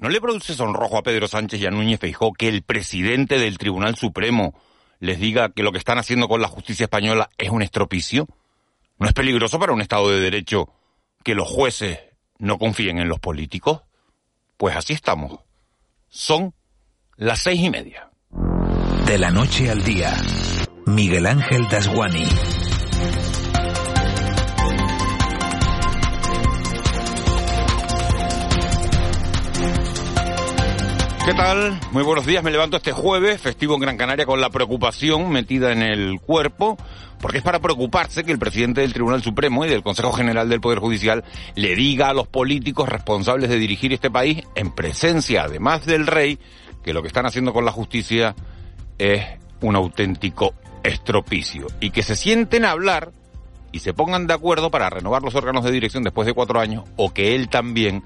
¿No le produce sonrojo a Pedro Sánchez y a Núñez Feijó que el presidente del Tribunal Supremo les diga que lo que están haciendo con la justicia española es un estropicio? ¿No es peligroso para un Estado de Derecho que los jueces no confíen en los políticos? Pues así estamos. Son las seis y media. De la noche al día, Miguel Ángel Dasguani. ¿Qué tal? Muy buenos días. Me levanto este jueves, festivo en Gran Canaria, con la preocupación metida en el cuerpo, porque es para preocuparse que el presidente del Tribunal Supremo y del Consejo General del Poder Judicial le diga a los políticos responsables de dirigir este país, en presencia además del rey, que lo que están haciendo con la justicia es un auténtico estropicio. Y que se sienten a hablar y se pongan de acuerdo para renovar los órganos de dirección después de cuatro años, o que él también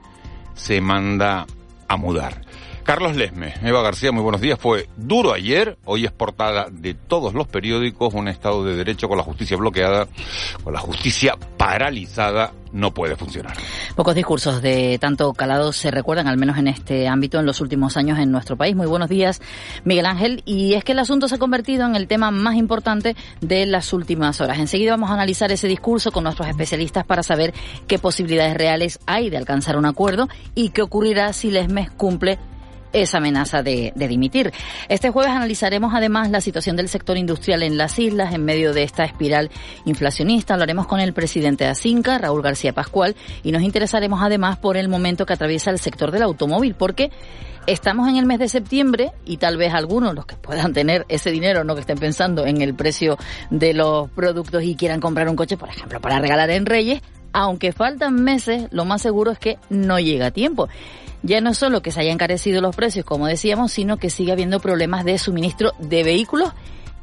se manda a mudar. Carlos Lesme, Eva García, muy buenos días. Fue duro ayer, hoy es portada de todos los periódicos, un Estado de Derecho con la justicia bloqueada, con la justicia paralizada, no puede funcionar. Pocos discursos de tanto calado se recuerdan, al menos en este ámbito, en los últimos años en nuestro país. Muy buenos días, Miguel Ángel. Y es que el asunto se ha convertido en el tema más importante de las últimas horas. Enseguida vamos a analizar ese discurso con nuestros especialistas para saber qué posibilidades reales hay de alcanzar un acuerdo y qué ocurrirá si Lesmes cumple esa amenaza de, dimitir. Este jueves analizaremos además la situación del sector industrial en las islas en medio de esta espiral inflacionista. Hablaremos con el presidente de Asinca, Raúl García Pascual, y nos interesaremos además por el momento que atraviesa el sector del automóvil, porque Estamos en el mes de septiembre y tal vez algunos, los que puedan tener ese dinero, no que estén pensando en el precio de los productos y quieran comprar un coche, por ejemplo, para regalar en Reyes, aunque faltan meses, lo más seguro es que no llega a tiempo ya no solo que se hayan encarecido los precios, como decíamos, sino que sigue habiendo problemas de suministro de vehículos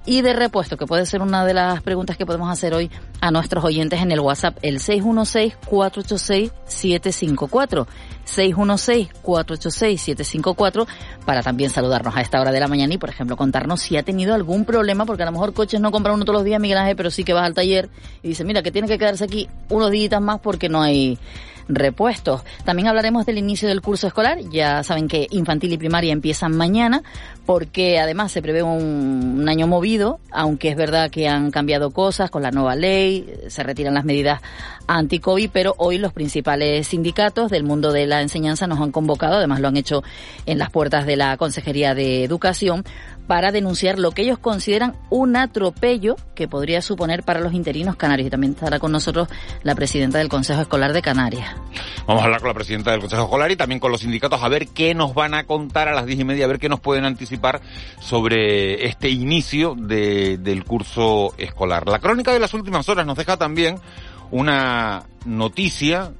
y de repuesto, que puede ser una de las preguntas que podemos hacer hoy a nuestros oyentes en el WhatsApp, el 616-486-754. 616-486-754 para también saludarnos a esta hora de la mañana y, por ejemplo, contarnos si ha tenido algún problema, porque a lo mejor coches no compran uno todos los días, Miguel Ángel, pero sí que vas al taller y dice, mira, que tiene que quedarse aquí unos días más porque no hay repuestos. También hablaremos del inicio del curso escolar. Ya saben que infantil y primaria empiezan mañana porque además se prevé un, año movido, aunque es verdad que han cambiado cosas con la nueva ley, se retiran las medidas anti-COVID, pero hoy los principales sindicatos del mundo de la enseñanza nos han convocado, además lo han hecho en las puertas de la Consejería de Educación, para denunciar lo que ellos consideran un atropello que podría suponer para los interinos canarios. Y también estará con nosotros la presidenta del Consejo Escolar de Canarias. Vamos a hablar con la presidenta del Consejo Escolar y también con los sindicatos a ver qué nos van a contar a las diez y media, a ver qué nos pueden anticipar sobre este inicio del curso escolar. La crónica de las últimas horas nos deja también una noticia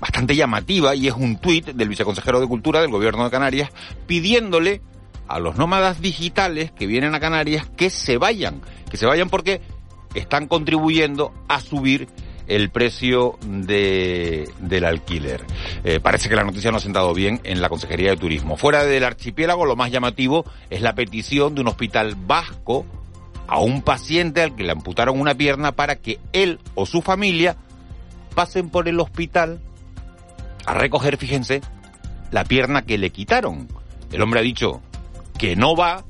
bastante llamativa y es un tuit del viceconsejero de Cultura del Gobierno de Canarias pidiéndole a los nómadas digitales que vienen a Canarias que se vayan, que se vayan porque están contribuyendo a subir el precio de, del alquiler. Eh, parece que la noticia no ha sentado bien en la Consejería de Turismo. Fuera del archipiélago, lo más llamativo es la petición de un hospital vasco a un paciente al que le amputaron una pierna para que él o su familia pasen por el hospital a recoger, fíjense, la pierna que le quitaron. El hombre ha dicho, que no va,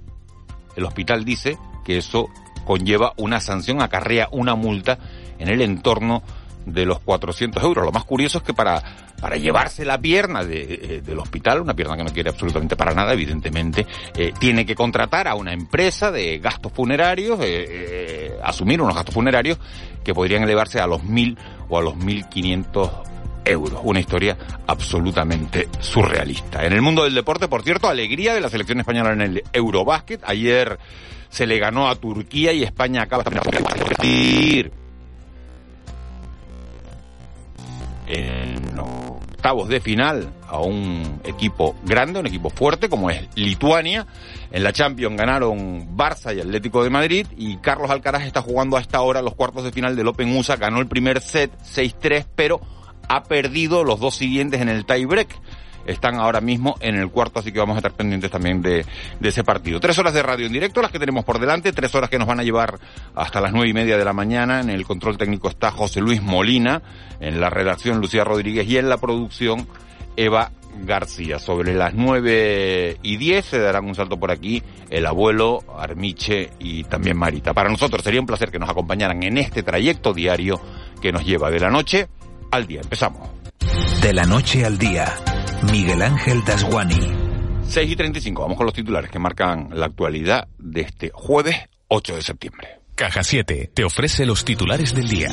el hospital dice que eso conlleva una sanción, acarrea una multa en el entorno de los 400 euros. Lo más curioso es que para, para llevarse la pierna de, eh, del hospital, una pierna que no quiere absolutamente para nada, evidentemente, eh, tiene que contratar a una empresa de gastos funerarios, eh, asumir unos gastos funerarios que podrían elevarse a los 1.000 o a los 1.500 euros. Una historia absolutamente surrealista. En el mundo del deporte, por cierto, alegría de la selección española en el Eurobásquet. Ayer se le ganó a Turquía y España acaba de en octavos de final a un equipo grande, un equipo fuerte como es Lituania. En la Champions ganaron Barça y Atlético de Madrid y Carlos Alcaraz está jugando a esta hora los cuartos de final del Open USA. Ganó el primer set 6-3, pero ha perdido los dos siguientes en el tiebreak. Están ahora mismo en el cuarto, así que vamos a estar pendientes también de, ese partido. Tres horas de radio en directo, las que tenemos por delante, tres horas que nos van a llevar hasta las nueve y media de la mañana. En el control técnico está José Luis Molina, en la redacción Lucía Rodríguez y en la producción Eva García. Sobre las 9 y 10 se darán un salto por aquí el abuelo, Armiche y también Marita. Para nosotros sería un placer que nos acompañaran en este trayecto diario que nos lleva de la noche al día. Empezamos. De la noche al día, Miguel Ángel Dasguani. 6 y 35, vamos con los titulares que marcan la actualidad de este jueves 8 de septiembre. Caja 7 te ofrece los titulares del día.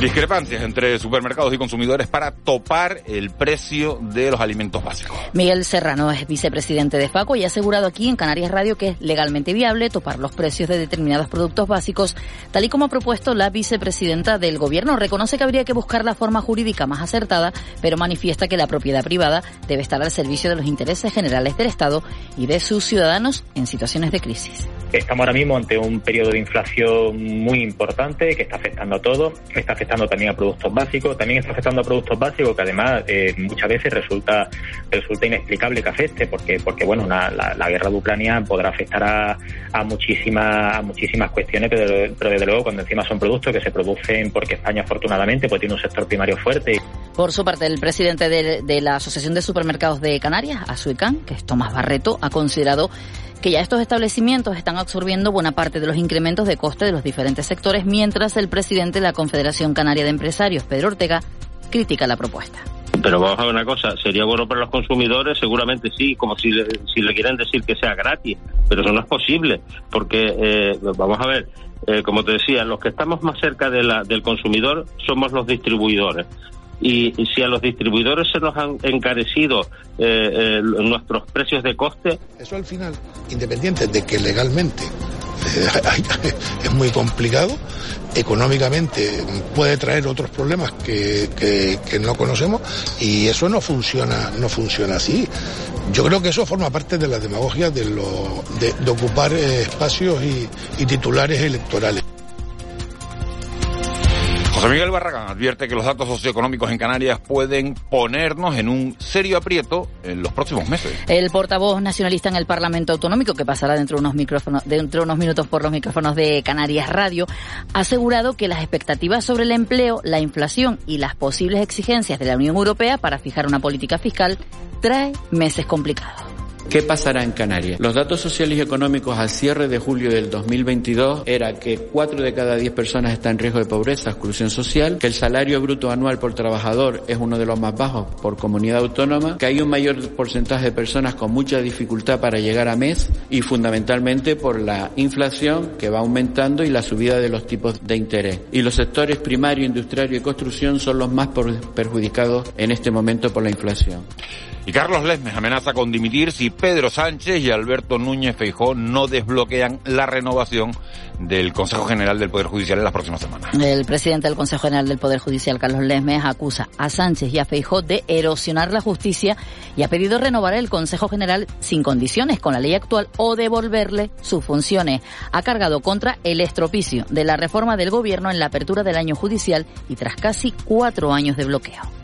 Discrepancias entre supermercados y consumidores para topar el precio de los alimentos básicos. Miguel Serrano es vicepresidente de FACO y ha asegurado aquí en Canarias Radio que es legalmente viable topar los precios de determinados productos básicos, tal y como ha propuesto la vicepresidenta del Gobierno. Reconoce que habría que buscar la forma jurídica más acertada, pero manifiesta que la propiedad privada debe estar al servicio de los intereses generales del Estado y de sus ciudadanos en situaciones de crisis. Estamos ahora mismo ante un periodo de inflación muy importante que está afectando a todo, está afectando también a productos básicos, también está afectando a productos básicos que además eh, muchas veces resulta resulta inexplicable que afecte porque porque bueno la, la, guerra de Ucrania podrá afectar a, a muchísimas a muchísimas cuestiones pero, pero desde luego cuando encima son productos que se producen porque España afortunadamente pues tiene un sector primario fuerte. Por su parte el presidente de, de la Asociación de Supermercados de Canarias, ASUICAN, que es Tomás Barreto, ha considerado que ya estos establecimientos están absorbiendo buena parte de los incrementos de coste de los diferentes sectores, mientras el presidente de la Confederación Canaria de Empresarios, Pedro Ortega, critica la propuesta. Pero vamos a ver una cosa, ¿sería bueno para los consumidores? Seguramente sí, como si le, si le quieren decir que sea gratis, pero eso no es posible, porque eh, vamos a ver, eh, como te decía, los que estamos más cerca del consumidor somos los distribuidores y, si a los distribuidores se nos han encarecido eh, eh, nuestros precios de coste. Eso al final, independiente de que legalmente eh, es muy complicado, económicamente puede traer otros problemas que, que, no conocemos y eso no funciona, no funciona así. Yo creo que eso forma parte de la demagogia de, lo, de, ocupar espacios y titulares electorales. José Miguel Barragán advierte que los datos socioeconómicos en Canarias pueden ponernos en un serio aprieto en los próximos meses. El portavoz nacionalista en el Parlamento Autonómico, que pasará dentro de unos, unos minutos por los micrófonos de Canarias Radio, ha asegurado que las expectativas sobre el empleo, la inflación y las posibles exigencias de la Unión Europea para fijar una política fiscal trae meses complicados. ¿Qué pasará en Canarias? Los datos sociales y económicos al cierre de julio del 2022 era que 4 de cada 10 personas están en riesgo de pobreza, exclusión social, que el salario bruto anual por trabajador es uno de los más bajos por comunidad autónoma, que hay un mayor porcentaje de personas con mucha dificultad para llegar a mes y fundamentalmente por la inflación que va aumentando y la subida de los tipos de interés. Y los sectores primario, industrial y construcción son los más perjudicados en este momento por la inflación. Y Carlos Lesmes amenaza con dimitir si Pedro Sánchez y Alberto Núñez Feijó no desbloquean la renovación del Consejo General del Poder Judicial en las próximas semanas. El presidente del Consejo General del Poder Judicial, Carlos Lesmes, acusa a Sánchez y a Feijó de erosionar la justicia y ha pedido renovar el Consejo General sin condiciones con la ley actual o devolverle sus funciones. Ha cargado contra el estropicio de la reforma del gobierno en la apertura del año judicial y tras casi cuatro años de bloqueo.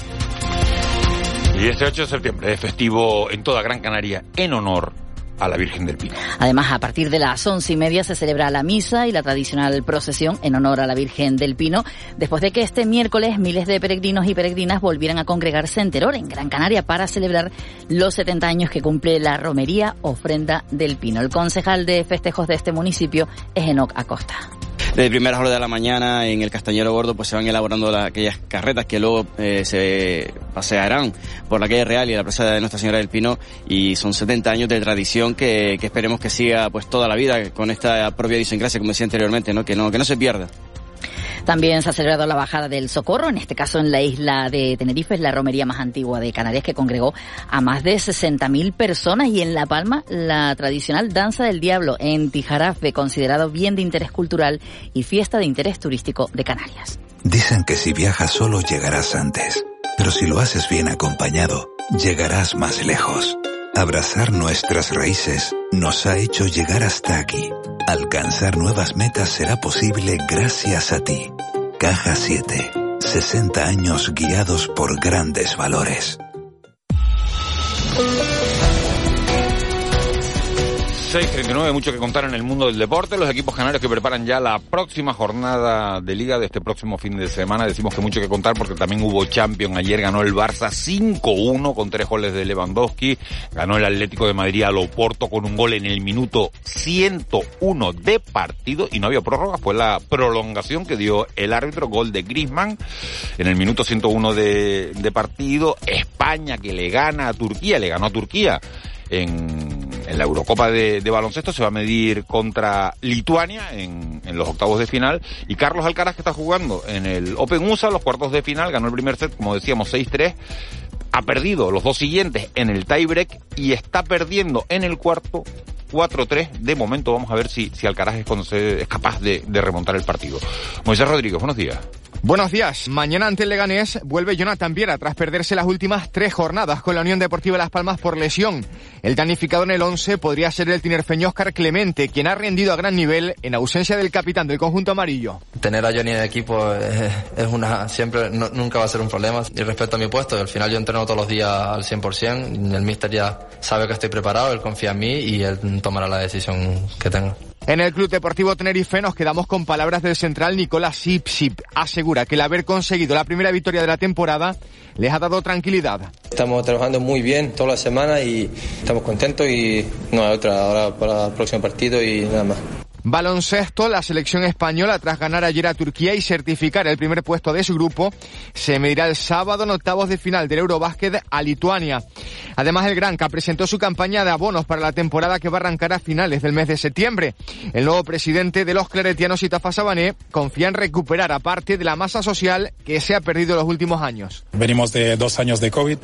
Y este 8 de septiembre es festivo en toda Gran Canaria en honor a la Virgen del Pino. Además, a partir de las once y media se celebra la misa y la tradicional procesión en honor a la Virgen del Pino, después de que este miércoles miles de peregrinos y peregrinas volvieran a congregarse en Teror, en Gran Canaria, para celebrar los 70 años que cumple la romería Ofrenda del Pino. El concejal de festejos de este municipio es Enoc Acosta de primeras horas de la mañana en el Castañero Gordo pues se van elaborando aquellas carretas que luego eh, se pasearán por la calle Real y la plaza de Nuestra Señora del Pino y son 70 años de tradición que, que esperemos que siga pues toda la vida con esta propia idiosincrasia como decía anteriormente, ¿no? Que no, que no se pierda. También se ha celebrado la bajada del Socorro, en este caso en la isla de Tenerife, es la romería más antigua de Canarias que congregó a más de 60.000 personas y en La Palma la tradicional Danza del Diablo en Tijarafe, considerado bien de interés cultural y fiesta de interés turístico de Canarias. Dicen que si viajas solo llegarás antes, pero si lo haces bien acompañado, llegarás más lejos. Abrazar nuestras raíces nos ha hecho llegar hasta aquí. Alcanzar nuevas metas será posible gracias a ti. Caja 7. 60 años guiados por grandes valores. 6.39, mucho que contar en el mundo del deporte. Los equipos canarios que preparan ya la próxima jornada de liga de este próximo fin de semana. Decimos que mucho que contar porque también hubo Champions. Ayer ganó el Barça 5-1 con tres goles de Lewandowski. Ganó el Atlético de Madrid a Loporto con un gol en el minuto 101 de partido y no había prórroga. Fue la prolongación que dio el árbitro. Gol de Griezmann en el minuto 101 de, de partido. España que le gana a Turquía, le ganó a Turquía en, en la Eurocopa de, baloncesto, se va a medir contra Lituania en, los octavos de final. Y Carlos Alcaraz, que está jugando en el Open USA, los cuartos de final, ganó el primer set, como decíamos, 6-3. Ha perdido los dos siguientes en el tiebreak y está perdiendo en el cuarto 4-3. De momento vamos a ver si, si Alcaraz es, es capaz de, de remontar el partido. Moisés Rodríguez, buenos días. Buenos días. Mañana ante el Leganés vuelve Jonathan Viera tras perderse las últimas tres jornadas con la Unión Deportiva Las Palmas por lesión. El danificado en el 11 podría ser el tinerfeño Oscar Clemente, quien ha rendido a gran nivel en ausencia del capitán del conjunto amarillo. Tener a Johnny en el equipo es, una siempre nunca va a ser un problema. Y respecto a mi puesto, al final yo entreno todos los días al 100%. El míster ya sabe que estoy preparado, él confía en mí y él tomará la decisión que tenga. En el Club Deportivo Tenerife nos quedamos con palabras del central Nicolás Sipsip. Asegura que el haber conseguido la primera victoria de la temporada les ha dado tranquilidad. Estamos trabajando muy bien toda la semana y estamos contentos y no hay otra ahora para el próximo partido y nada más. Baloncesto, la selección española, tras ganar ayer a Turquía y certificar el primer puesto de su grupo, se medirá el sábado en octavos de final del Eurobásquet a Lituania. Además, el Granca presentó su campaña de abonos para la temporada que va a arrancar a finales del mes de septiembre. El nuevo presidente de los claretianos, Itafa Sabané, confía en recuperar a parte de la masa social que se ha perdido en los últimos años. Venimos de dos años de COVID,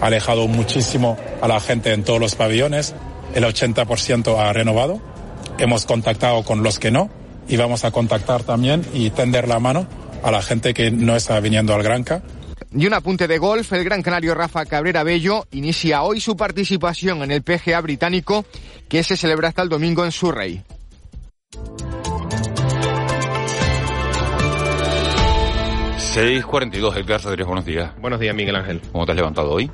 ha alejado muchísimo a la gente en todos los pabellones, el 80% ha renovado hemos contactado con los que no y vamos a contactar también y tender la mano a la gente que no está viniendo al Granca. Y un apunte de golf, el gran canario Rafa Cabrera Bello inicia hoy su participación en el PGA británico que se celebra hasta el domingo en Surrey. ...6.42, Edgar Rodríguez, buenos días. Buenos días, Miguel Ángel. ¿Cómo te has levantado hoy?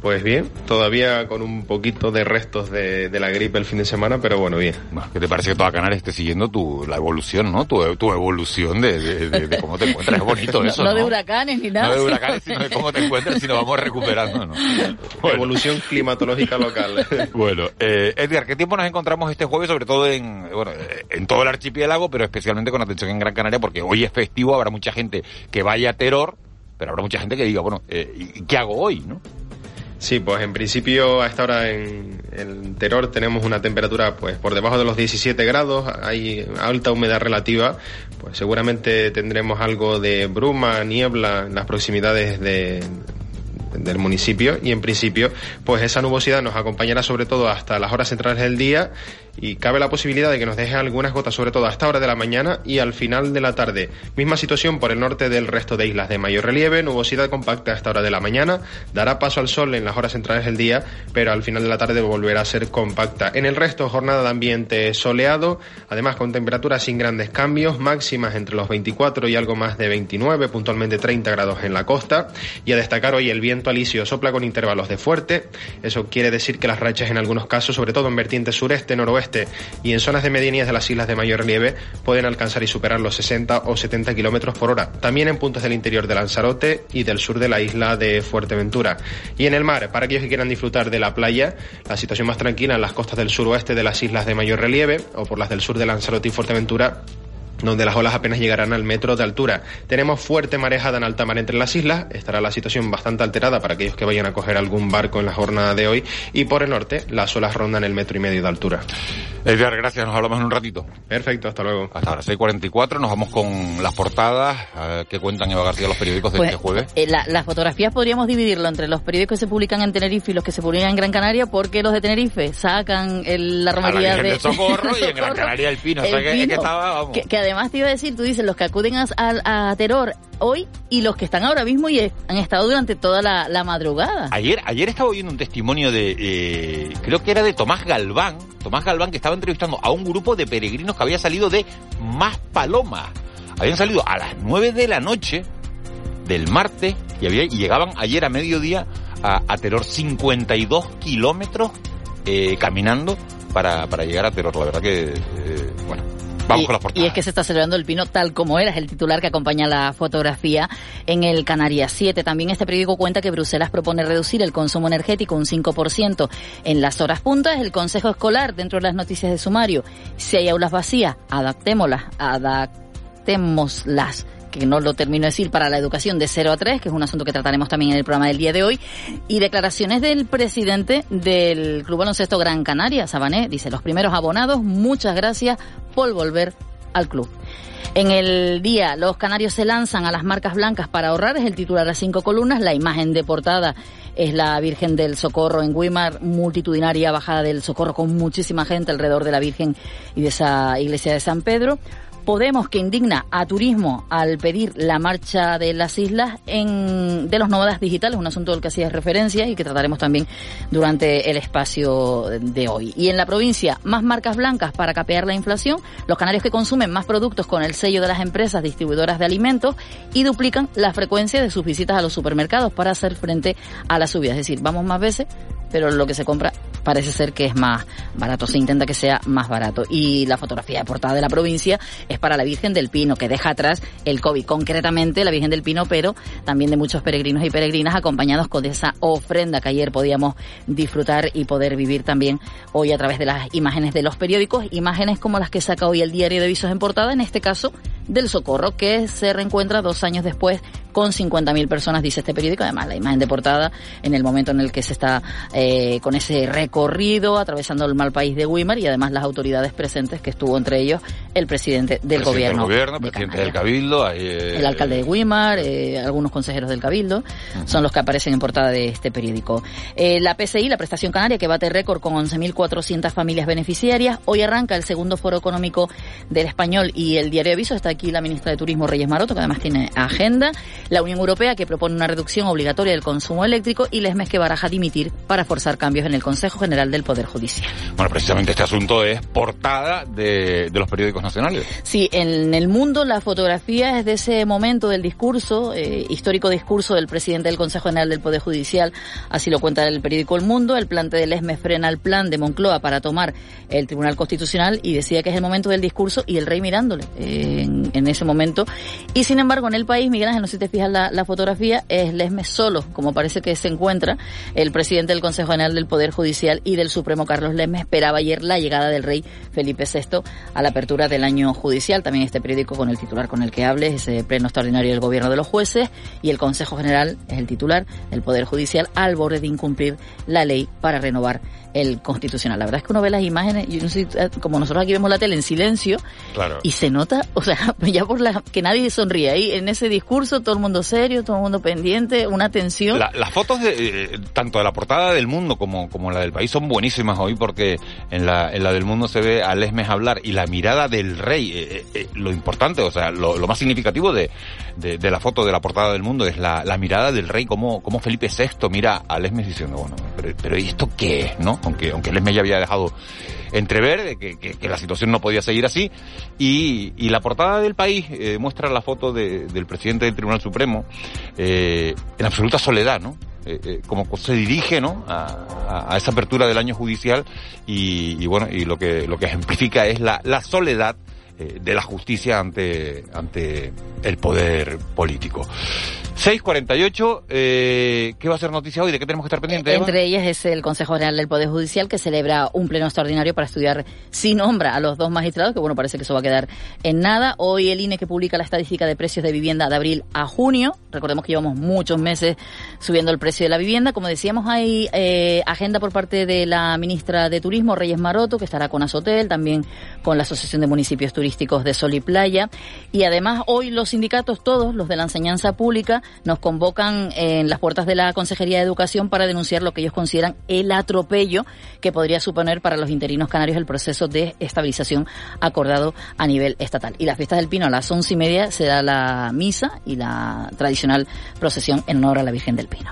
Pues bien, todavía con un poquito de restos de, de, la gripe el fin de semana, pero bueno, bien. ¿Qué te parece que toda Canarias esté siguiendo tu, la evolución, ¿no? Tu, tu evolución de, de, de, cómo te encuentras. Es bonito eso, no, ¿no? de huracanes ni nada. No de huracanes, sino de cómo te encuentras nos vamos recuperando, ¿no? Bueno. Evolución climatológica local. bueno, eh, Edgar, ¿qué tiempo nos encontramos este jueves, sobre todo en, bueno, en todo el archipiélago, pero especialmente con atención en Gran Canaria, porque hoy es festivo, habrá mucha gente que vaya Terror, pero habrá mucha gente que diga, bueno, eh, ¿qué hago hoy, no? Sí, pues en principio a esta hora en el Terror tenemos una temperatura pues por debajo de los 17 grados, hay alta humedad relativa, pues seguramente tendremos algo de bruma, niebla en las proximidades de, del municipio y en principio pues esa nubosidad nos acompañará sobre todo hasta las horas centrales del día y cabe la posibilidad de que nos deje algunas gotas sobre todo a esta hora de la mañana y al final de la tarde. Misma situación por el norte del resto de islas de mayor relieve, nubosidad compacta a esta hora de la mañana, dará paso al sol en las horas centrales del día, pero al final de la tarde volverá a ser compacta. En el resto jornada de ambiente soleado, además con temperaturas sin grandes cambios, máximas entre los 24 y algo más de 29, puntualmente 30 grados en la costa y a destacar hoy el viento alisio sopla con intervalos de fuerte, eso quiere decir que las rachas en algunos casos, sobre todo en vertiente sureste, noroeste, y en zonas de medianías de las islas de mayor relieve pueden alcanzar y superar los 60 o 70 kilómetros por hora. También en puntos del interior de Lanzarote y del sur de la isla de Fuerteventura. Y en el mar, para aquellos que quieran disfrutar de la playa, la situación más tranquila en las costas del suroeste de las islas de mayor relieve o por las del sur de Lanzarote y Fuerteventura donde las olas apenas llegarán al metro de altura. Tenemos fuerte marejada en alta mar entre las islas, estará la situación bastante alterada para aquellos que vayan a coger algún barco en la jornada de hoy, y por el norte las olas rondan el metro y medio de altura. Edgar, gracias, nos hablamos en un ratito. Perfecto, hasta luego. Hasta ahora, 6.44, nos vamos con las portadas eh, que cuentan Eva García los periódicos de Pues, este jueves. eh, la- las fotografías podríamos dividirlo entre los periódicos que se publican en Tenerife y los que se publican en Gran Canaria, porque los de Tenerife sacan el- la romería de Socorro y en Gran Canaria el Pino, o sea El que, es que estaba, vamos. que, que además te iba a decir, tú dices, los que acuden a, a, a Terror hoy y los que están ahora mismo y han estado durante toda la, la madrugada. Ayer, ayer estaba oyendo un testimonio de, eh, creo que era de Tomás Galván, Tomás Galván que estaba entrevistando a un grupo de peregrinos que había salido de Más Palomas. Habían salido a las 9 de la noche del martes y, había, y llegaban ayer a mediodía a, a Teror 52 kilómetros eh, caminando para, para llegar a Terror. La verdad que, eh, bueno, Vamos y, con. Y es que se está celebrando el pino tal como era, es el titular que acompaña la fotografía en el Canarias 7. También este periódico cuenta que Bruselas propone reducir el consumo energético un 5% en las horas puntas. El Consejo Escolar, dentro de las noticias de sumario, si hay aulas vacías, adaptémoslas, adaptémoslas que no lo termino de decir, para la educación de 0 a 3, que es un asunto que trataremos también en el programa del día de hoy, y declaraciones del presidente del Club Baloncesto Gran Canaria, Sabané, dice, los primeros abonados, muchas gracias por volver al club. En el día, los canarios se lanzan a las marcas blancas para ahorrar, es el titular a cinco columnas, la imagen de portada es la Virgen del Socorro en Weimar, multitudinaria bajada del Socorro con muchísima gente alrededor de la Virgen y de esa iglesia de San Pedro. Podemos que indigna a turismo al pedir la marcha de las islas en, de los nómadas digitales, un asunto del que hacía referencia y que trataremos también durante el espacio de hoy. Y en la provincia, más marcas blancas para capear la inflación, los canarios que consumen más productos con el sello de las empresas distribuidoras de alimentos y duplican la frecuencia de sus visitas a los supermercados para hacer frente a la subida. Es decir, vamos más veces, pero lo que se compra parece ser que es más barato, se intenta que sea más barato. Y la fotografía de portada de la provincia es para la Virgen del Pino, que deja atrás el COVID, concretamente la Virgen del Pino, pero también de muchos peregrinos y peregrinas acompañados con esa ofrenda que ayer podíamos disfrutar y poder vivir también hoy a través de las imágenes de los periódicos, imágenes como las que saca hoy el diario de Visos en portada, en este caso del Socorro, que se reencuentra dos años después con 50.000 personas, dice este periódico. Además, la imagen de portada en el momento en el que se está eh, con ese recorrido atravesando el mal país de Weimar y además las autoridades presentes, que estuvo entre ellos el presidente del presidente gobierno. Del gobierno presidente del Cabildo. Eh, el alcalde de Weimar, eh, algunos consejeros del Cabildo, uh -huh. son los que aparecen en portada de este periódico. Eh, la PCI, la prestación canaria, que bate récord con 11.400 familias beneficiarias. Hoy arranca el segundo foro económico del español y el diario de aviso. Está aquí la ministra de Turismo, Reyes Maroto, que además tiene agenda la Unión Europea que propone una reducción obligatoria del consumo eléctrico y Lesmes que baraja dimitir para forzar cambios en el Consejo General del Poder Judicial. Bueno, precisamente este asunto es portada de, de los periódicos nacionales. Sí, en el mundo la fotografía es de ese momento del discurso, eh, histórico discurso del presidente del Consejo General del Poder Judicial, así lo cuenta el periódico El Mundo, el plante de Lesmes frena el plan de Moncloa para tomar el Tribunal Constitucional y decía que es el momento del discurso y el rey mirándole eh, en, en, ese momento. Y sin embargo en el país, Miguel Ángel, no si te fijas la, fotografía, es Lesmes solo, como parece que se encuentra el presidente del Consejo General del Poder Judicial y del Supremo Carlos Lesmes esperaba ayer la llegada del rey Felipe VI a la apertura del año judicial. También este periódico con el titular con el que hables, ese pleno extraordinario del gobierno de los jueces y el Consejo General es el titular del Poder Judicial al borde de incumplir la ley para renovar el constitucional. La verdad es que uno ve las imágenes, yo no sé, como nosotros aquí vemos la tele en silencio, claro. y se nota, o sea, ya por la que nadie sonríe ahí en ese discurso, todo el mundo serio, todo el mundo pendiente, una tensión. La, las fotos de eh, tanto de la portada del mundo como, como la del país son buenísimas hoy porque en la, en la del mundo se ve a Lesmes hablar y la mirada del rey, eh, eh, lo importante, o sea, lo, lo más significativo de, de, de, la foto de la portada del mundo es la, la mirada del rey, como, como Felipe VI mira a Lesmes diciendo, bueno, pero, pero ¿y esto qué es, no? Aunque, aunque Lesmes ya había dejado entrever de que, que, la situación no podía seguir así. Y, y la portada del país eh, muestra la foto de, del presidente del Tribunal Supremo eh, en absoluta soledad, ¿no? Eh, como se dirige ¿no? A, a, esa apertura del año judicial y, y, bueno y lo que lo que ejemplifica es la, la soledad de la justicia ante ante el poder político 6.48, eh, ¿qué va a ser noticia hoy? ¿De qué tenemos que estar pendientes? Entre ellas es el Consejo General del Poder Judicial que celebra un pleno extraordinario para estudiar si nombra a los dos magistrados, que bueno, parece que eso va a quedar en nada. Hoy el INE que publica la estadística de precios de vivienda de abril a junio. Recordemos que llevamos muchos meses subiendo el precio de la vivienda. Como decíamos, hay eh, agenda por parte de la ministra de Turismo, Reyes Maroto, que estará con Azotel, también con la Asociación de Municipios Turísticos de Sol y Playa. Y además hoy los sindicatos, todos los de la enseñanza pública, nos convocan en las puertas de la Consejería de Educación para denunciar lo que ellos consideran el atropello que podría suponer para los interinos canarios el proceso de estabilización acordado a nivel estatal. Y las fiestas del Pino a las once y media se da la misa y la tradicional procesión en honor a la Virgen del Pino.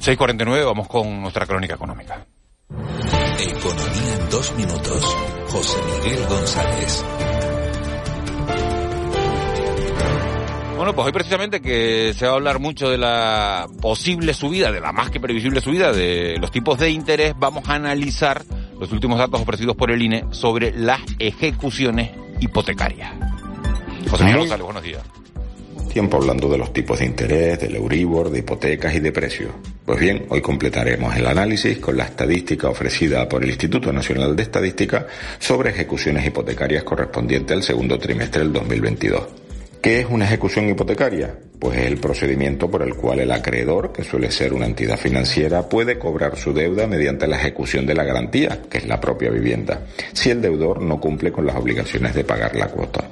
6.49, vamos con nuestra crónica económica. Economía en dos minutos. José Miguel González. Bueno, pues hoy precisamente que se va a hablar mucho de la posible subida, de la más que previsible subida de los tipos de interés, vamos a analizar los últimos datos ofrecidos por el INE sobre las ejecuciones hipotecarias. José Miguel González, buenos días tiempo hablando de los tipos de interés, del Euribor, de hipotecas y de precios. Pues bien, hoy completaremos el análisis con la estadística ofrecida por el Instituto Nacional de Estadística sobre ejecuciones hipotecarias correspondientes al segundo trimestre del 2022. ¿Qué es una ejecución hipotecaria? Pues es el procedimiento por el cual el acreedor, que suele ser una entidad financiera, puede cobrar su deuda mediante la ejecución de la garantía, que es la propia vivienda, si el deudor no cumple con las obligaciones de pagar la cuota.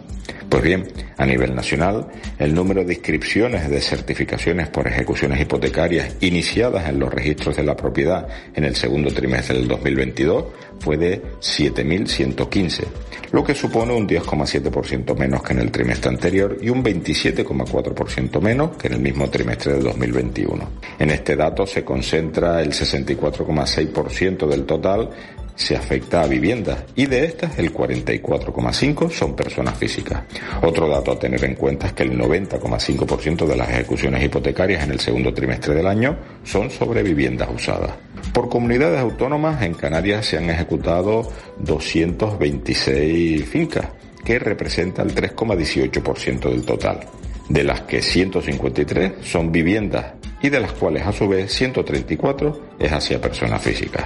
Pues bien, a nivel nacional, el número de inscripciones de certificaciones por ejecuciones hipotecarias iniciadas en los registros de la propiedad en el segundo trimestre del 2022 fue de 7.115, lo que supone un 10,7% menos que en el trimestre anterior y un 27,4% menos que en el mismo trimestre del 2021. En este dato se concentra el 64,6% del total se afecta a viviendas y de estas el 44,5 son personas físicas. Otro dato a tener en cuenta es que el 90,5% de las ejecuciones hipotecarias en el segundo trimestre del año son sobre viviendas usadas. Por comunidades autónomas en Canarias se han ejecutado 226 fincas, que representa el 3,18% del total, de las que 153 son viviendas y de las cuales a su vez 134 es hacia personas físicas.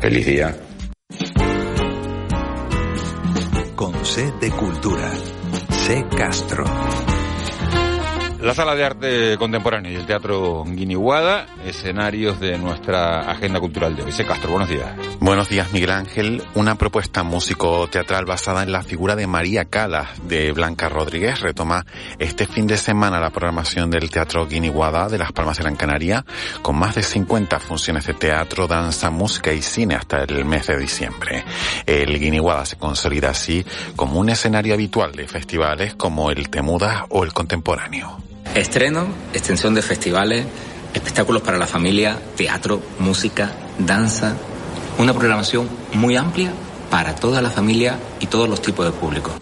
Feliz día. C de Cultura. C Castro. La Sala de Arte Contemporáneo y el Teatro Guiniguada, escenarios de nuestra agenda cultural de hoy. C. Castro, buenos días. Buenos días, Miguel Ángel. Una propuesta músico-teatral basada en la figura de María Calas de Blanca Rodríguez retoma este fin de semana la programación del Teatro Guiniguada de Las Palmas de Gran Canaria, con más de 50 funciones de teatro, danza, música y cine hasta el mes de diciembre. El Guiniguada se consolida así como un escenario habitual de festivales como el Temudas o el Contemporáneo. Estreno, extensión de festivales, espectáculos para la familia, teatro, música, danza. Una programación muy amplia para toda la familia y todos los tipos de público.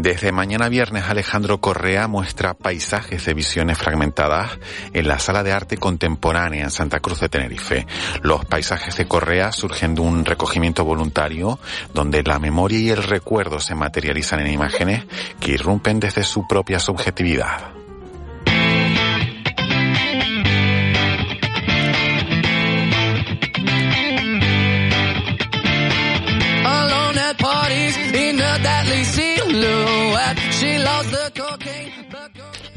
Desde mañana viernes Alejandro Correa muestra paisajes de visiones fragmentadas en la Sala de Arte Contemporánea en Santa Cruz de Tenerife. Los paisajes de Correa surgen de un recogimiento voluntario donde la memoria y el recuerdo se materializan en imágenes que irrumpen desde su propia subjetividad.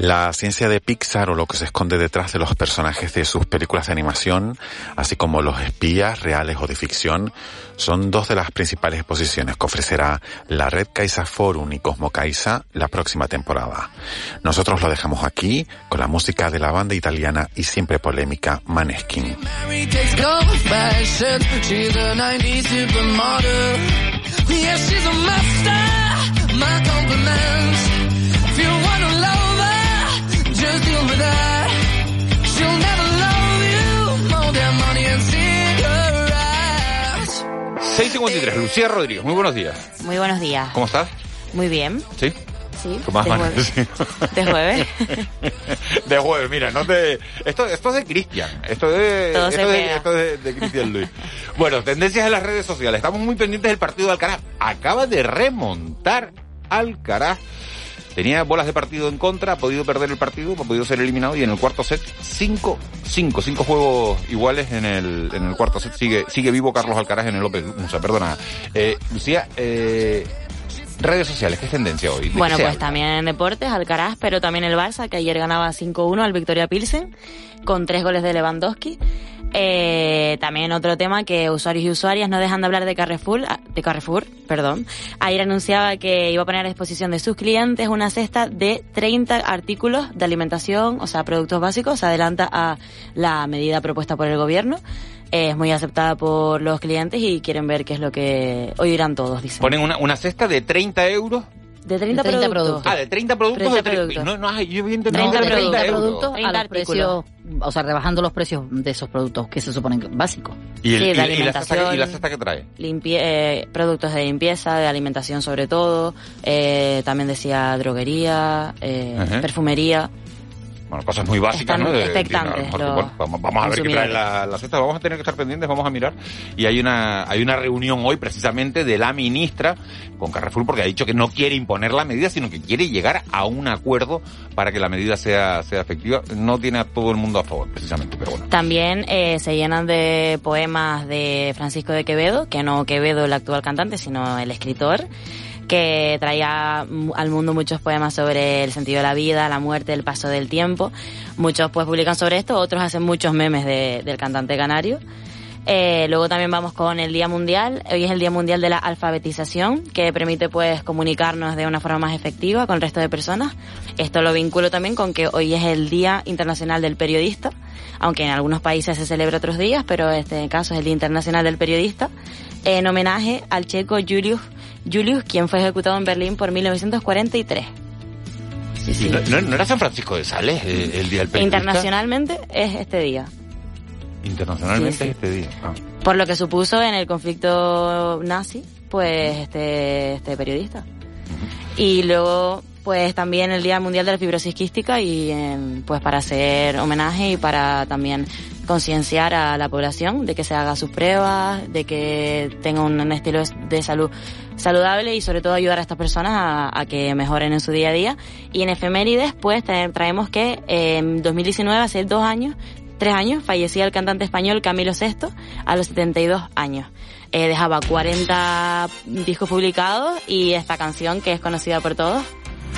La ciencia de Pixar o lo que se esconde detrás de los personajes de sus películas de animación, así como los espías reales o de ficción, son dos de las principales exposiciones que ofrecerá la Red Caixa Forum y Cosmo Caixa la próxima temporada. Nosotros lo dejamos aquí con la música de la banda italiana y siempre polémica Maneskin. 653, Lucía Rodríguez, muy buenos días. Muy buenos días. ¿Cómo estás? Muy bien. ¿Sí? Sí. ¿Cómo más de jueves. ¿De jueves? de jueves, mira, no te... Esto, esto es de Cristian. Esto es de, Todo esto se de, esto es de, de Cristian Luis. Bueno, tendencias en las redes sociales. Estamos muy pendientes del partido de Alcaraz. Acaba de remontar Alcaraz. Tenía bolas de partido en contra, ha podido perder el partido, ha podido ser eliminado y en el cuarto set, cinco, cinco, cinco juegos iguales en el, en el cuarto set. Sigue, sigue vivo Carlos Alcaraz en el López, o sea, perdona. Eh, Lucía, eh, redes sociales, ¿qué es tendencia hoy? ¿De qué Bueno, pues habla? también en deportes, Alcaraz, pero también el Barça, que ayer ganaba 5-1 al Victoria Pilsen, con tres goles de Lewandowski. Eh, también otro tema que usuarios y usuarias no dejan de hablar de Carrefour, ah, de Carrefour, perdón. Ayer anunciaba que iba a poner a disposición de sus clientes una cesta de 30 artículos de alimentación, o sea, productos básicos. Se adelanta a la medida propuesta por el gobierno. Eh, Es muy aceptada por los clientes y quieren ver qué es lo que hoy dirán todos, dicen. Ponen una, una cesta de 30 euros. De 30, De 30 productos. productos. Ah, de 30 productos. 30 de productos. No, no, yo había entendido 30 de 30 30 euros. productos a 30 los precios, o sea, rebajando los precios de esos productos que se suponen básicos. ¿Y, el- Sí, de y- y la alimentación. cesta, que- y la cesta que trae? Limpie- eh, productos de limpieza, de alimentación sobre todo, eh, también decía droguería, eh, perfumería. Bueno, cosas muy básicas, Están ¿no? De- expectantes de- los bueno, vamos, vamos a ver qué trae la, la cesta. Vamos a tener que estar pendientes, vamos a mirar. Y hay una, hay una reunión hoy precisamente de la ministra con Carrefour porque ha dicho que no quiere imponer la medida, sino que quiere llegar a un acuerdo para que la medida sea, sea efectiva. No tiene a todo el mundo a favor, precisamente, pero bueno. También eh, se llenan de poemas de Francisco de Quevedo, que no Quevedo el actual cantante, sino el escritor, que traía al mundo muchos poemas sobre el sentido de la vida, la muerte, el paso del tiempo. Muchos pues publican sobre esto, otros hacen muchos memes de- del cantante canario. Eh, luego también vamos con el Día Mundial. Hoy es el Día Mundial de la Alfabetización, que permite pues comunicarnos de una forma más efectiva con el resto de personas. Esto lo vinculo también con que hoy es el Día Internacional del Periodista, aunque en algunos países se celebra otros días, pero este caso es el Día Internacional del Periodista, en homenaje al checo Julius, Julius quien fue ejecutado en Berlín por 1943. Y no, no- no era San Francisco de Sales eh, el Día del Periodista? Internacionalmente es este día. Internacionalmente Sí, sí. es este día. Ah. Por lo que supuso en el conflicto nazi, pues este, este periodista. Y luego, pues también el Día Mundial de la Fibrosis Quística y em, pues para hacer homenaje y para también concienciar a la población de que se haga sus pruebas, de que tenga un estilo de salud saludable y sobre todo ayudar a estas personas a, que mejoren en su día a día. Y en efemérides, pues tra- traemos que en 2019, hace dos años, tres años, fallecía el cantante español Camilo VI a los 72 años. Eh, dejaba 40 discos publicados y esta canción que es conocida por todos.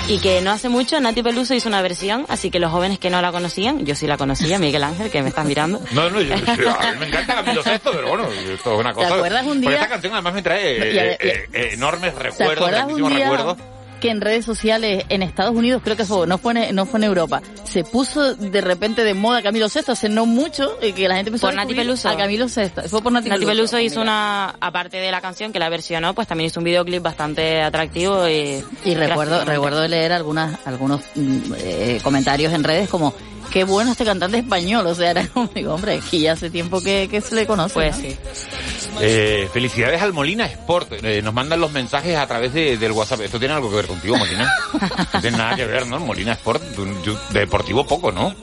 Y que no hace mucho Nati Peluso hizo una versión, así que los jóvenes que no la conocían, yo sí la conocía, Miguel Ángel, que me estás mirando. No, no, yo, yo- a mí me encanta Camilo Sesto, pero bueno, esto es una cosa. acuerdas un Porque día- esta canción además me trae eh, eh, eh, enormes ¿Te recuerdos, grandísimos recuerdos. Que en redes sociales en Estados Unidos, creo que fue, no fue en, no fue en Europa, se puso de repente de moda Camilo VI hace no mucho y que la gente empezó Por a Nati Peluso. a Camilo VI. Fue por Nati, Nati Peluso hizo una, aparte de la canción que la versionó, pues también hizo un videoclip bastante atractivo y... Y recuerdo, recuerdo leer algunas, algunos mm, eh, comentarios en redes como qué bueno este cantante español, o sea, era como, digo, hombre, que ya hace tiempo que, que se le conoce. Pues ¿no? sí. Eh, felicidades al Molina Sport. Eh, nos mandan los mensajes a través de- del WhatsApp. ¿Esto tiene algo que ver contigo, Molina? No tiene nada que ver, ¿no? Molina Sport, deportivo poco, ¿no?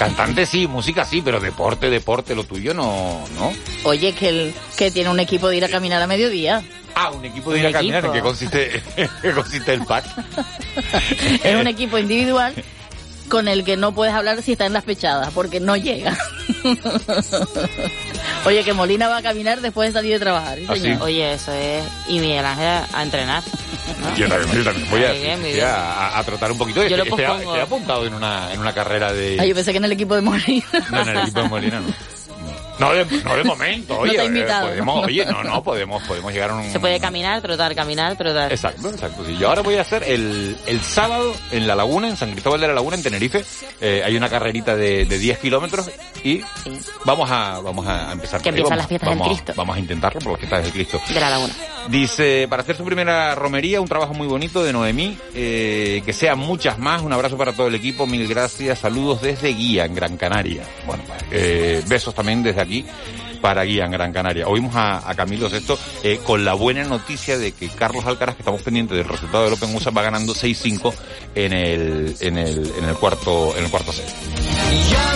Cantante sí, música sí, pero deporte, deporte, lo tuyo no, ¿no? Oye, que, el, que tiene un equipo de ir a caminar a mediodía. Ah, un equipo de ir a caminar, ¿en qué consiste, en qué consiste el pack? Es un equipo individual con el que no puedes hablar si está en las pechadas, porque no llega. Oye, que Molina va a caminar después de salir de trabajar. ¿sí, ¿Ah, señor? sí? Oye, eso es... Y Miguel Ángel a entrenar. ¿no? Yo también, yo también voy a, a, a trotar un poquito. Yo lo Estoy, estoy- pospongo. estoy apuntado en una, en una carrera de... Ah, yo pensé que en el equipo de Molina. No, en el equipo de Molina no. No de, no de momento, No oye. te ha eh, invitado, podemos, ¿no? Oye, no, no, podemos, podemos llegar a un... Se puede caminar, trotar, caminar, trotar. Exacto, exacto. Sí. Yo ahora voy a hacer el, el sábado en La Laguna, en San Cristóbal de la Laguna, en Tenerife. Eh, hay una carrerita de, de 10 kilómetros y vamos a, vamos a empezar. Que empiezan las fiestas del vamos- Cristo. Vamos a intentarlo por las fiestas del Cristo. De la laguna. Dice, para hacer su primera romería, un trabajo muy bonito de Noemí, eh, que sean muchas más, un abrazo para todo el equipo, mil gracias, saludos desde Guía, en Gran Canaria. Bueno, eh, besos también desde aquí para Guía, en Gran Canaria. Oímos a, Camilo Sesto eh, con la buena noticia de que Carlos Alcaraz, que estamos pendientes del resultado del Open USA, va ganando 6-5 en el, en el, en el cuarto, en el cuarto set. Ya.